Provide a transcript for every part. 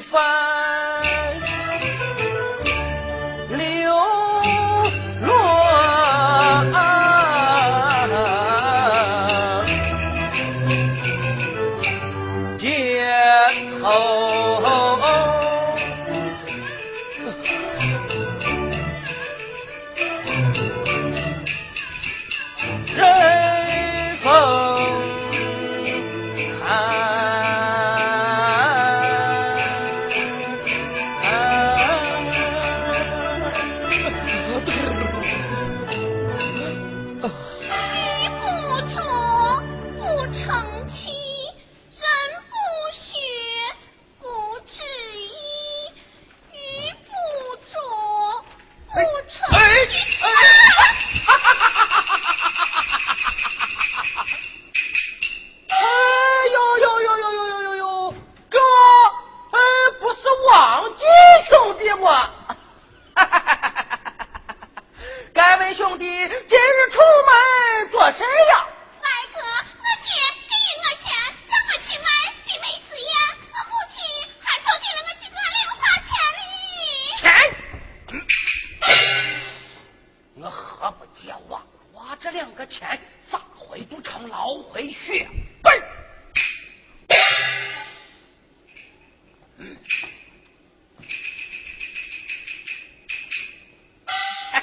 翻。流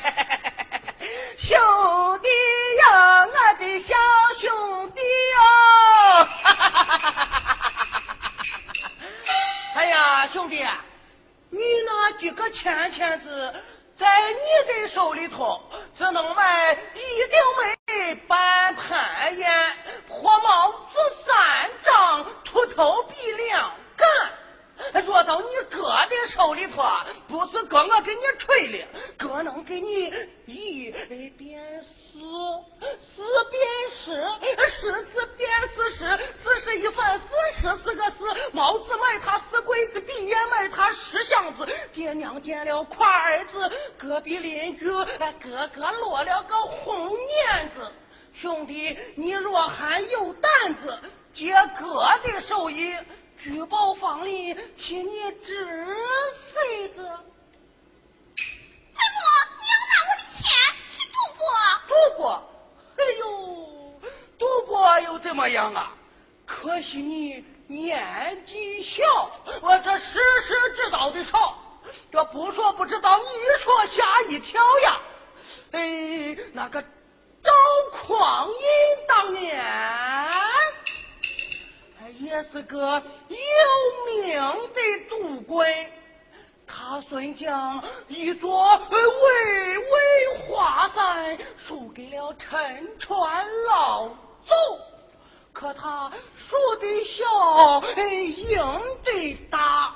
兄弟呀，我的小兄弟哟、哎呀，兄弟，你那几个钱钱子在你的手里头，只能买一定没半盘烟，破帽子三丈，秃头鼻梁干。若到你哥的手里头，不是哥我给你吹的。我能给你一变十，十变十，十次变四十，四十一分四十四个四。毛子买他四柜子，笔也买他十箱子。爹娘见了夸儿子，隔壁邻居哥哥落了个红面子。兄弟，你若还有胆子，借哥的手艺，举报坊里替你治。人传老祖，可他说的小，赢得大。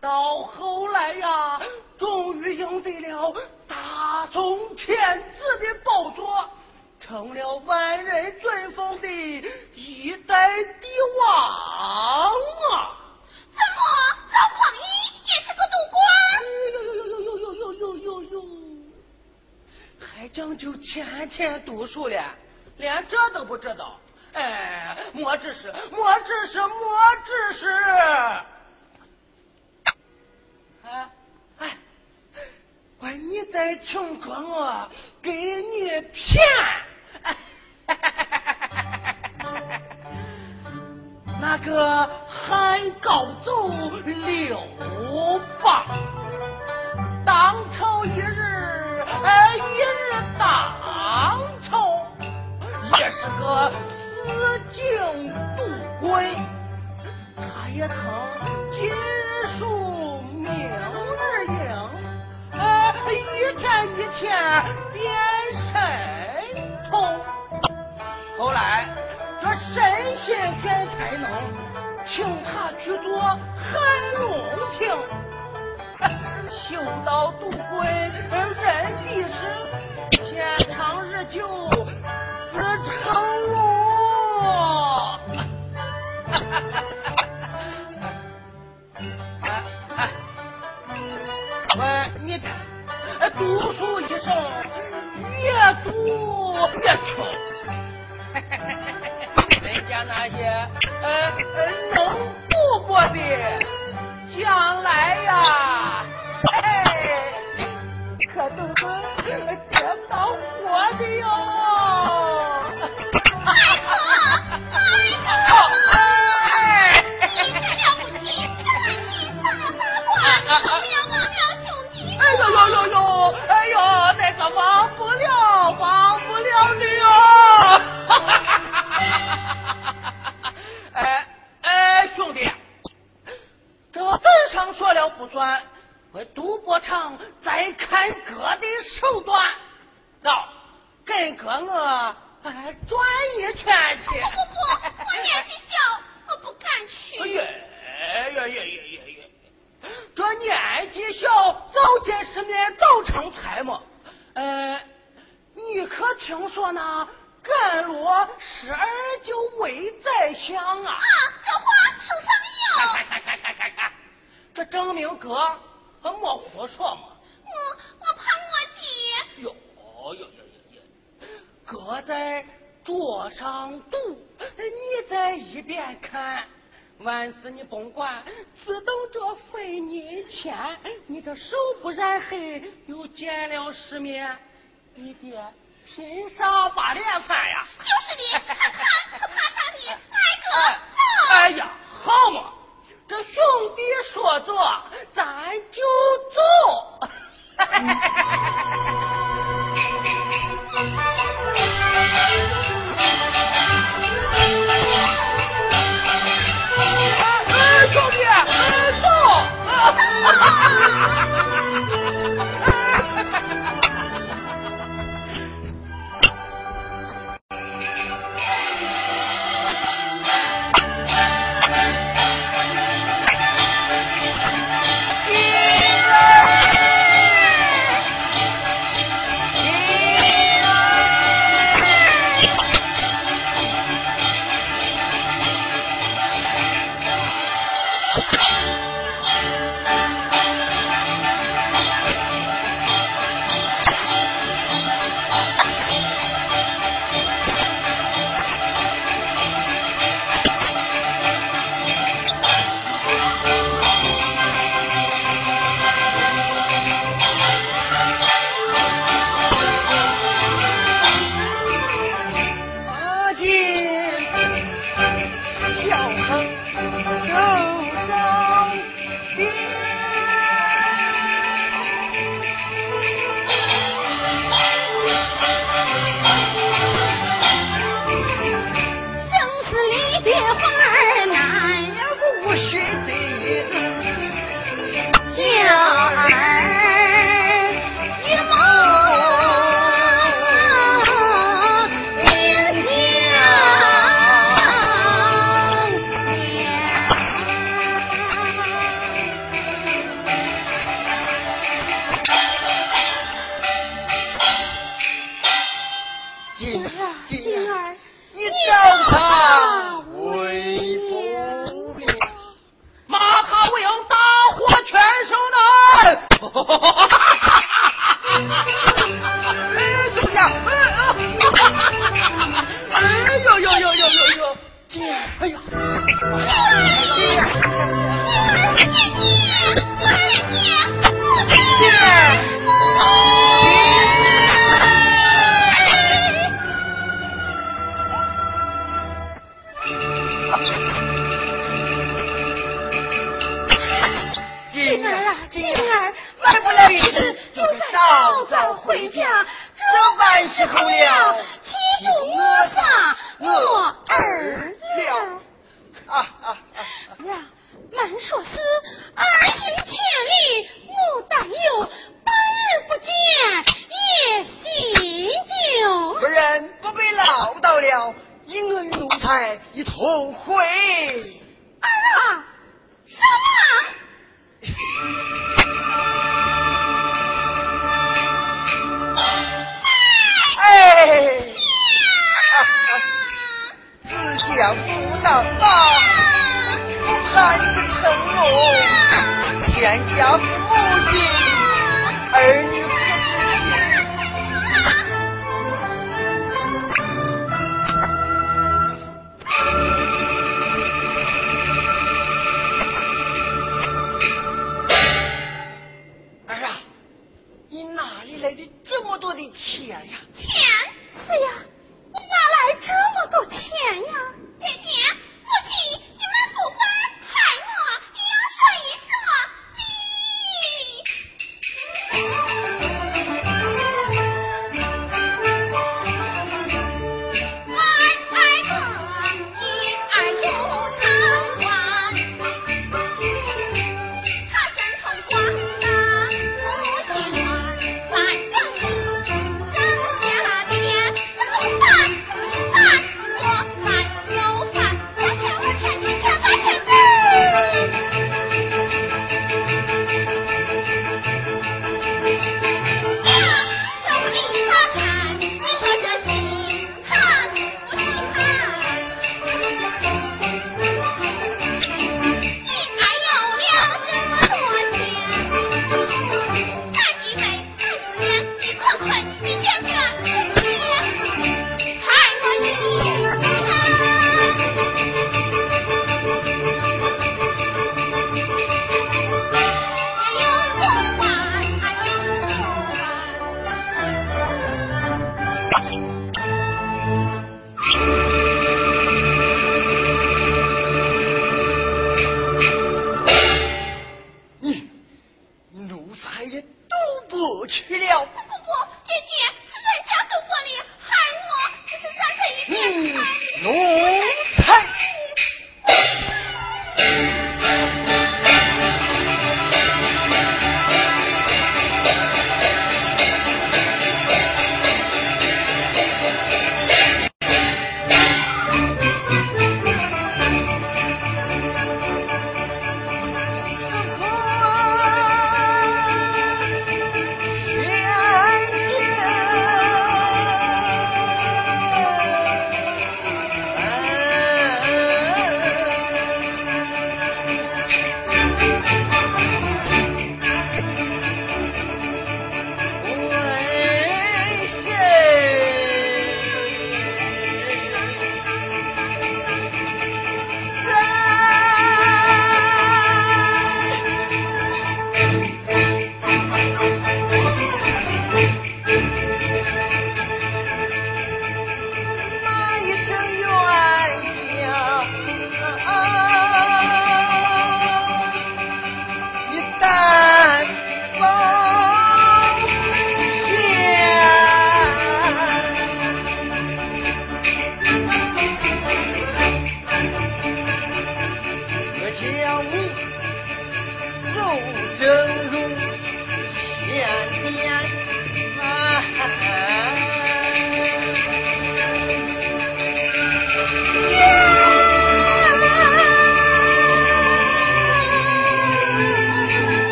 到后来呀，终于赢得了大宋天子的宝座，成了万人尊奉的一代帝王啊！怎么，赵匡胤？还讲究天天读书了连这都不知道。哎莫只是莫只是莫只是哎哎我你在穷装我给你骗。那个汉高祖刘邦当朝一日哎一日当朝，也是个死境渡鬼，他也曾今日数明日应，哎，一天一天变神通，后来这神仙选才能。请他去做韩龙亭，修道渡鬼，人必是天长日久，自成龙。喂，你读书一生，越读越穷。人家那些呃能读过的，将来呀，哎，可都是这费你钱。你这手不染黑，又见了世面，你爹。凭啥把脸翻呀？就是你，他怕他怕啥的？来哥，走。哎呀，好嘛，这兄弟说着，咱就走。哎，兄弟，走。唠叨了，因儿奴才一同回。儿啊，什么？哎，自家不当吧，不盼子成龙，天下父亲，儿女。这么多的钱呀，钱是呀，你哪来这么多钱呀？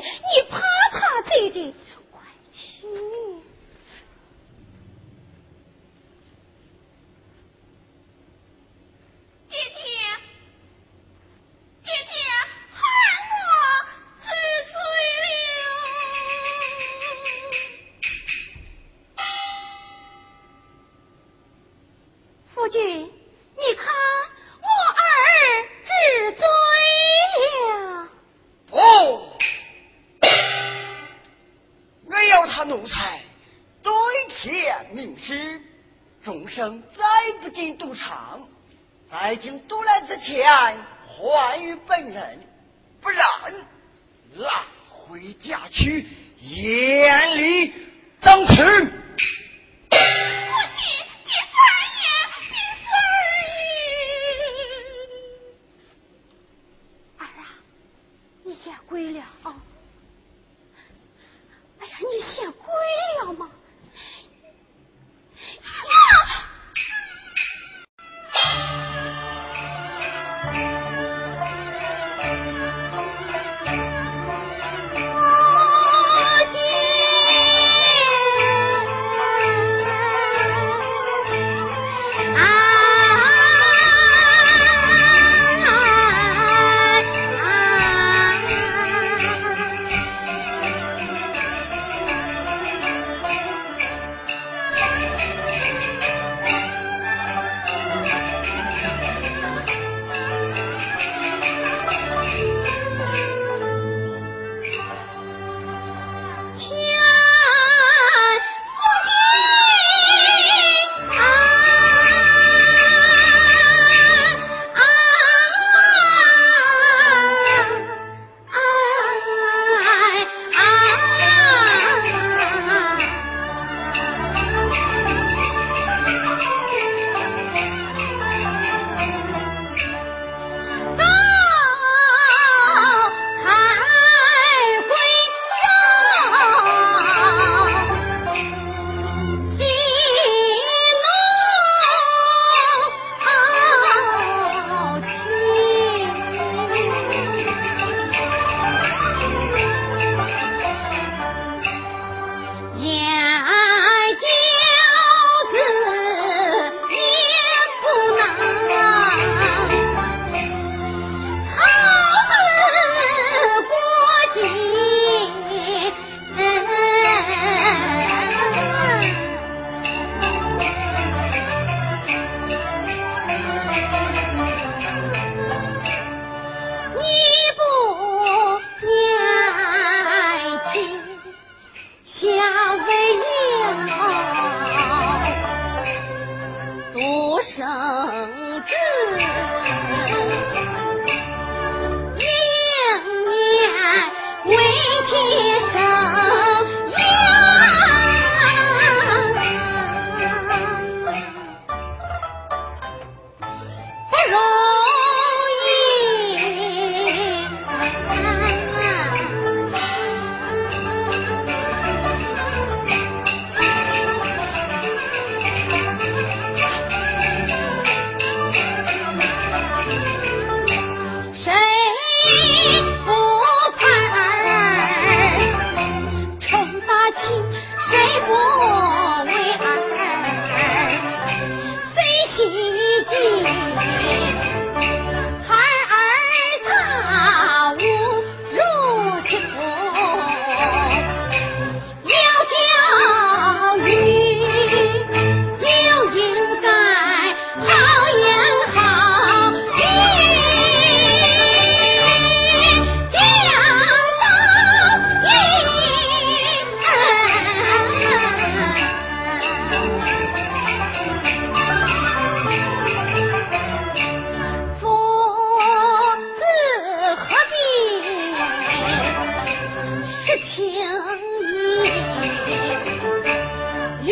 你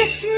Krishna.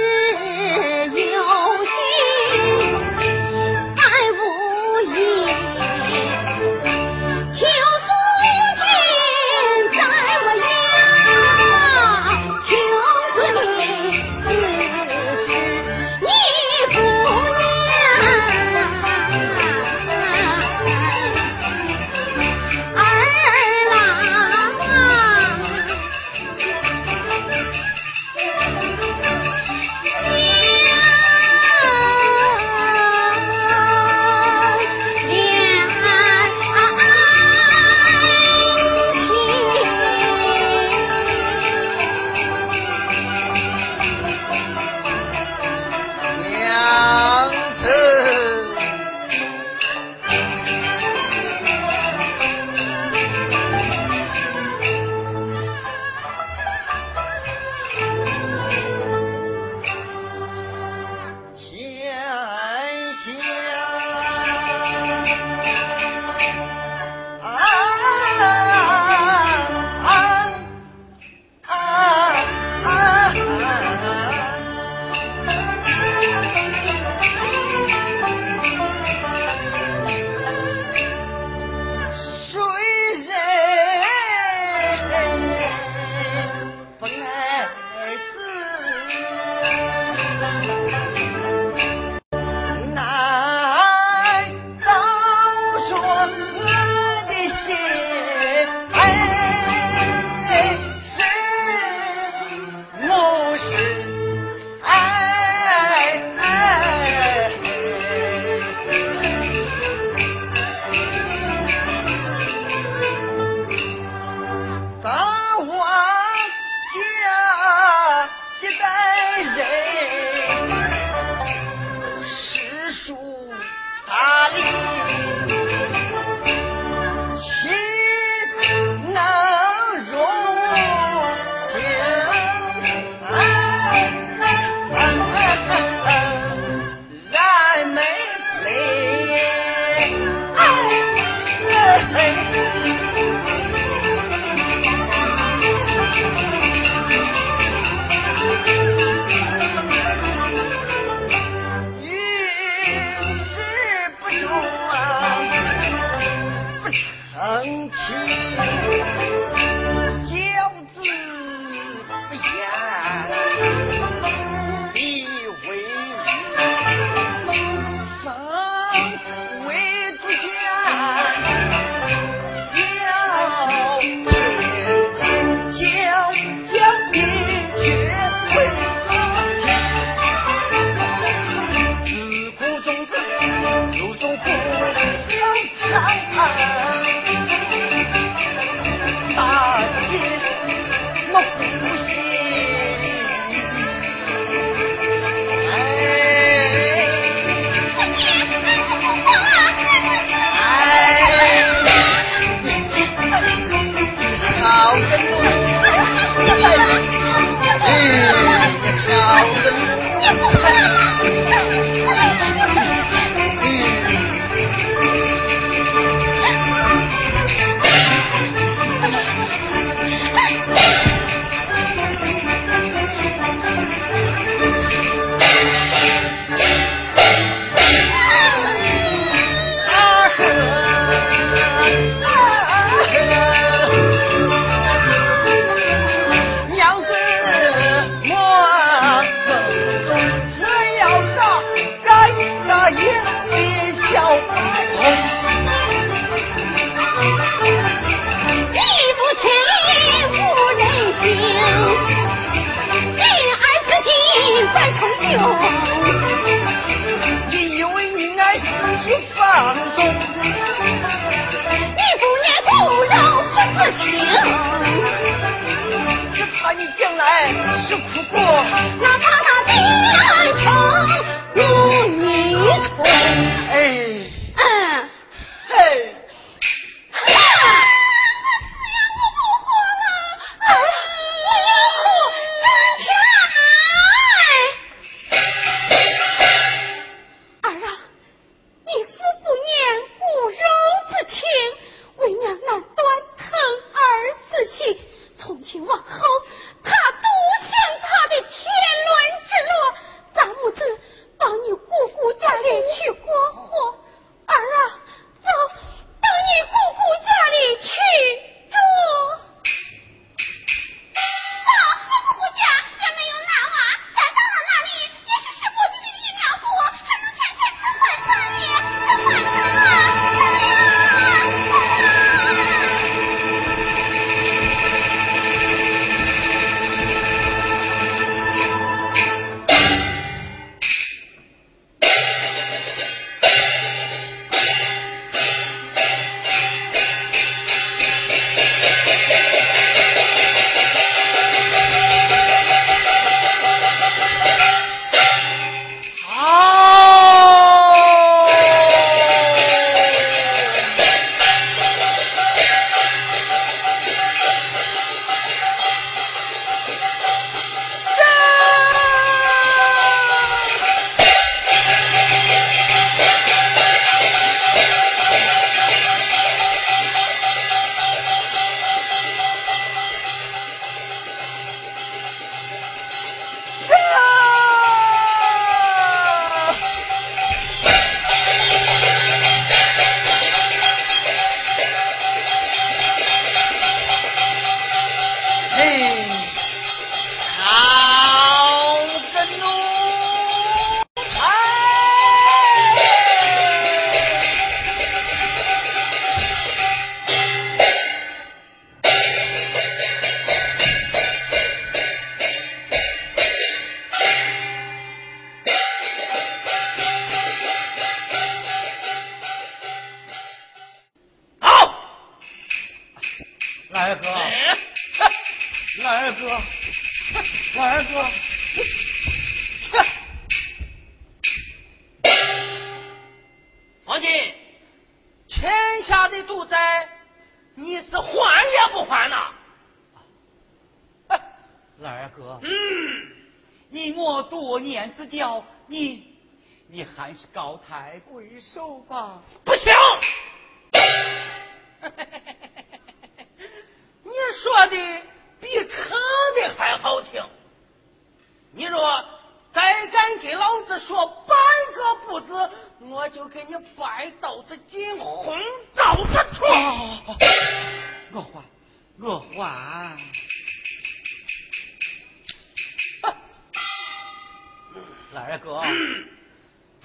爸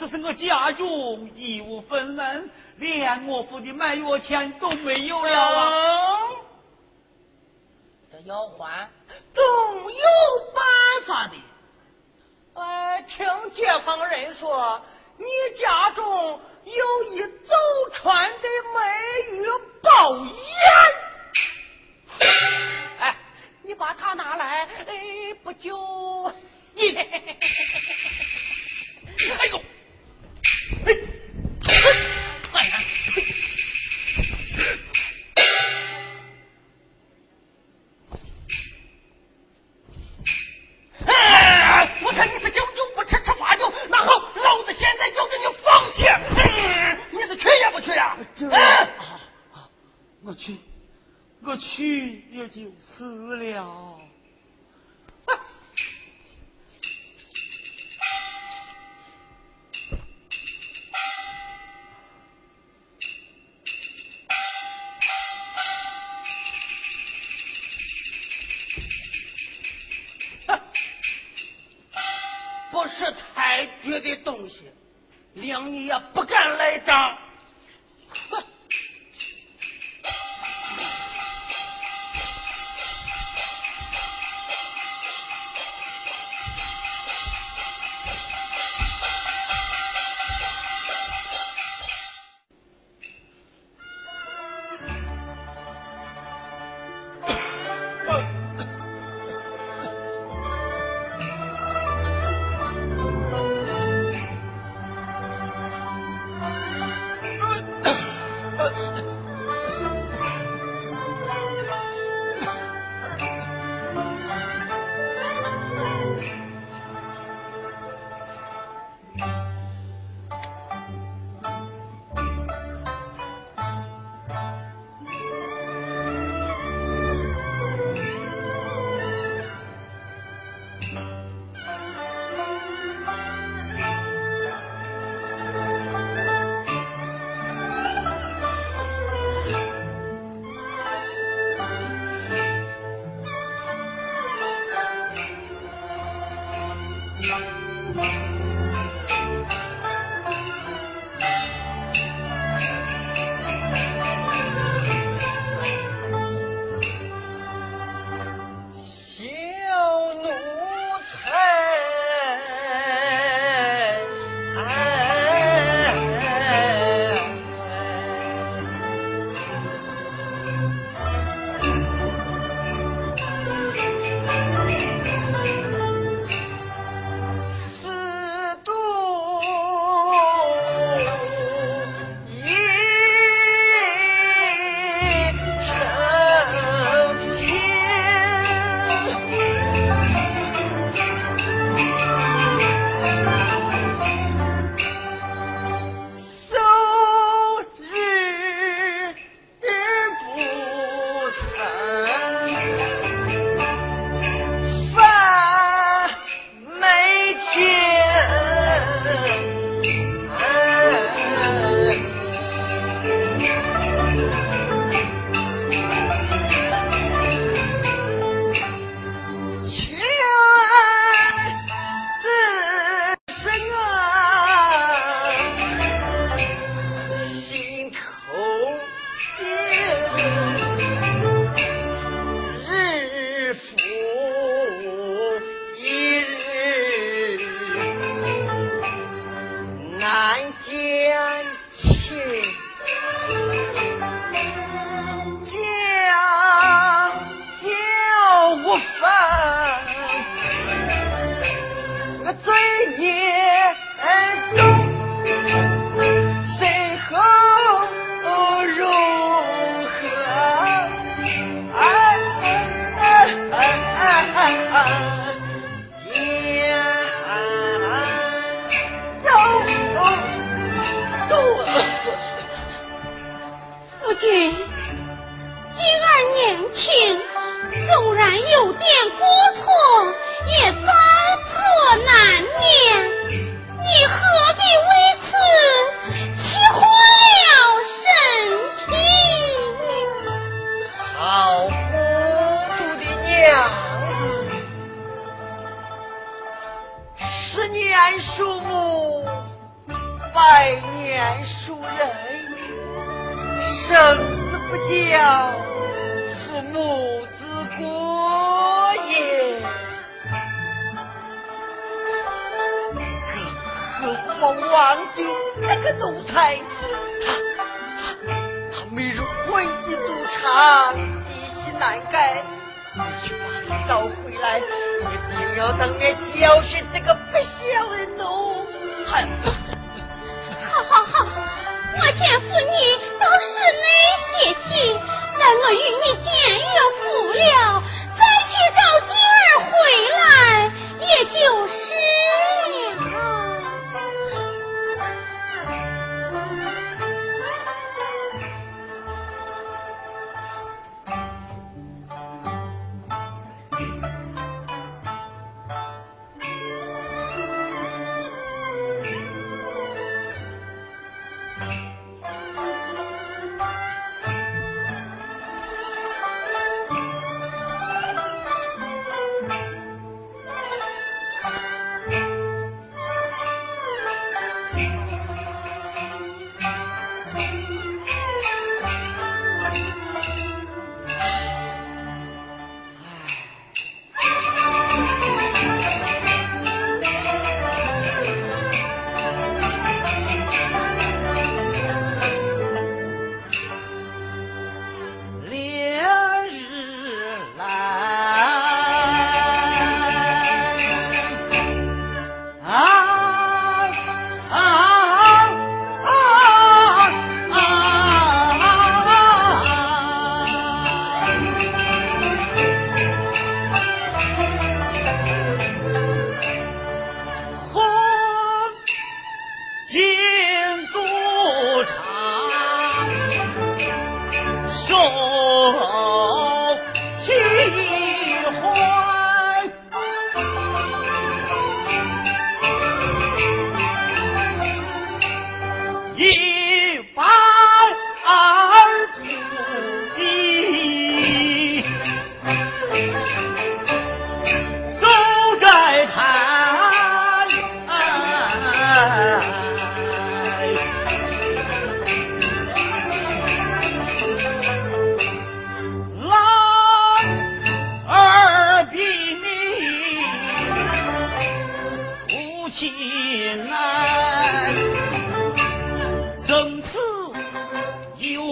这是我家中一无分文连我付的买药钱都没有了啊。这要还总有办法的。呃听解坊人说你家中有一祖传的美女宝烟。哎你把它拿来哎不就？你 哎呦！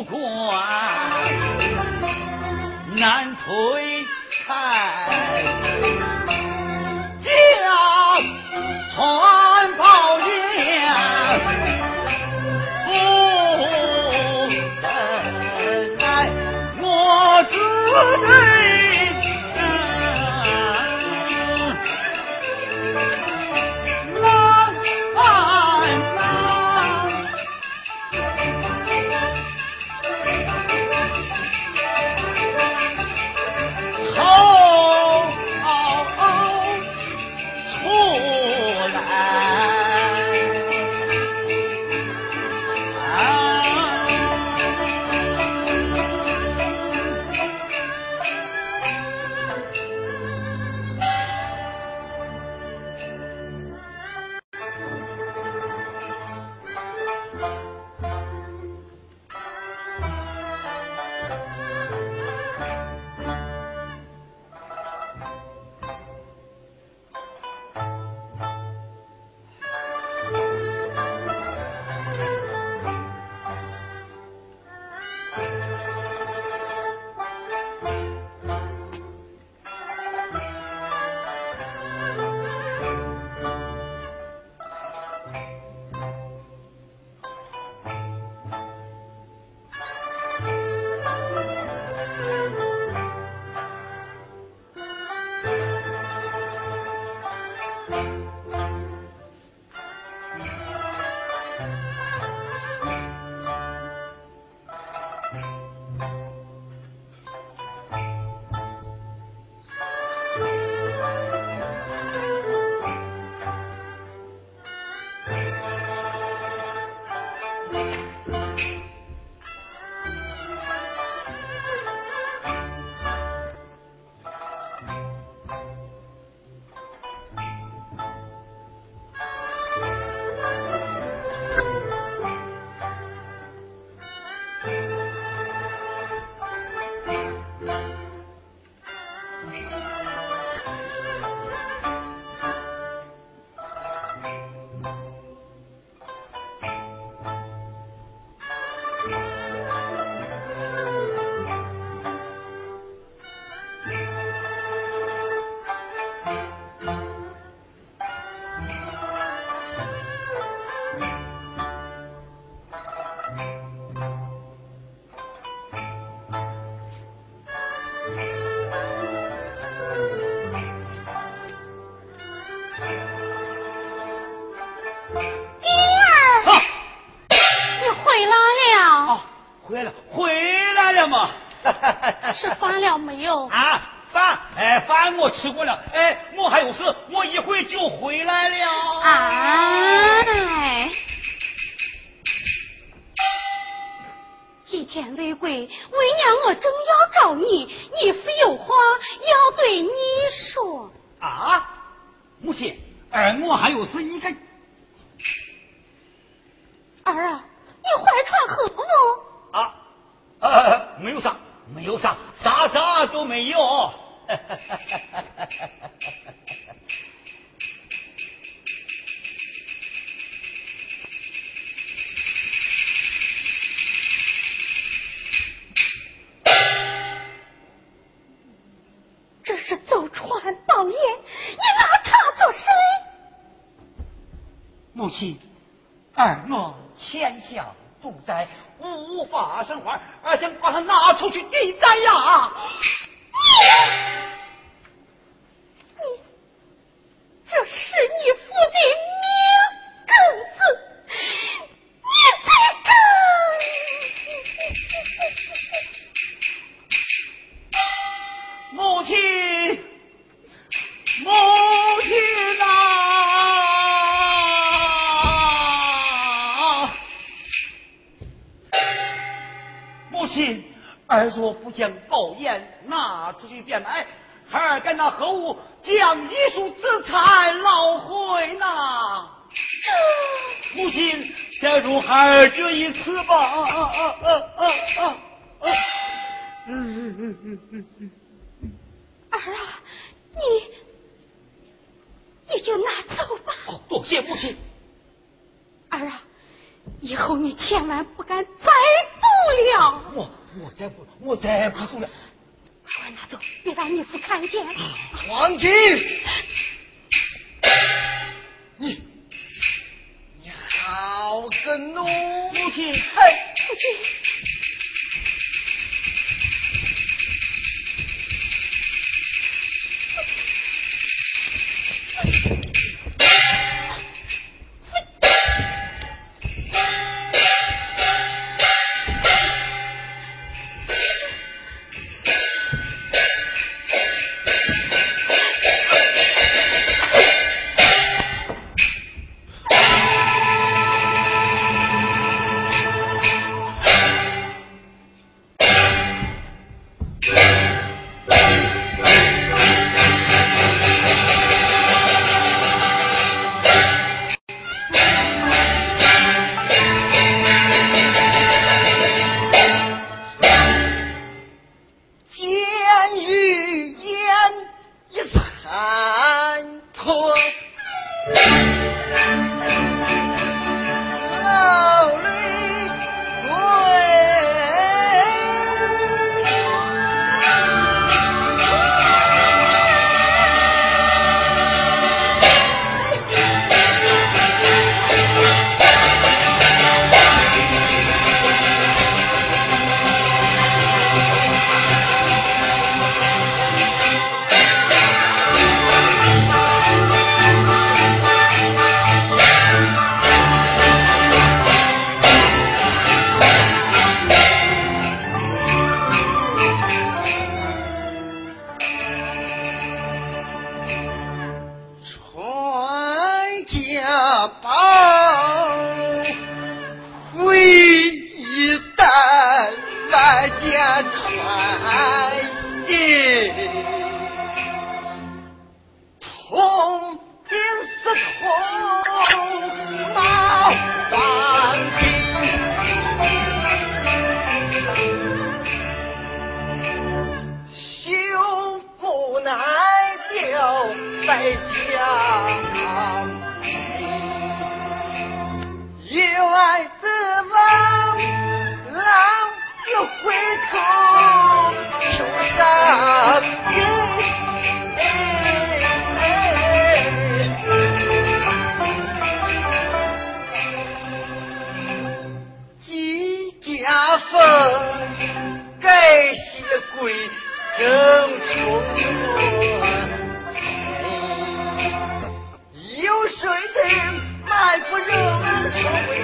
管，难催。我吃过了，哎，我还有事，我一会就回来了。哎，几天未归，为娘我正要找你，你非有话要对你说。啊，母亲，儿我还有事，你看。儿啊，你怀揣何物？啊，呃，没有啥。没有啥，啥啥都没有。这是走船报业，你拿他做甚？母亲，儿我欠下。不在，无法生还，而想把他拿出去抵债呀！你，孩儿该拿何物将一束资产捞回呢？这母亲，再如孩儿这一次吧。啊啊啊啊啊啊！嗯嗯嗯嗯嗯儿啊，你你就拿走吧。哦，多谢母亲。儿啊。以后你千万不敢再赌了。我我再不我再不赌了。快拿走，别让你父看见。黄金，你你好个奴亲！哎，正春。有谁在埋伏人？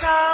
shine.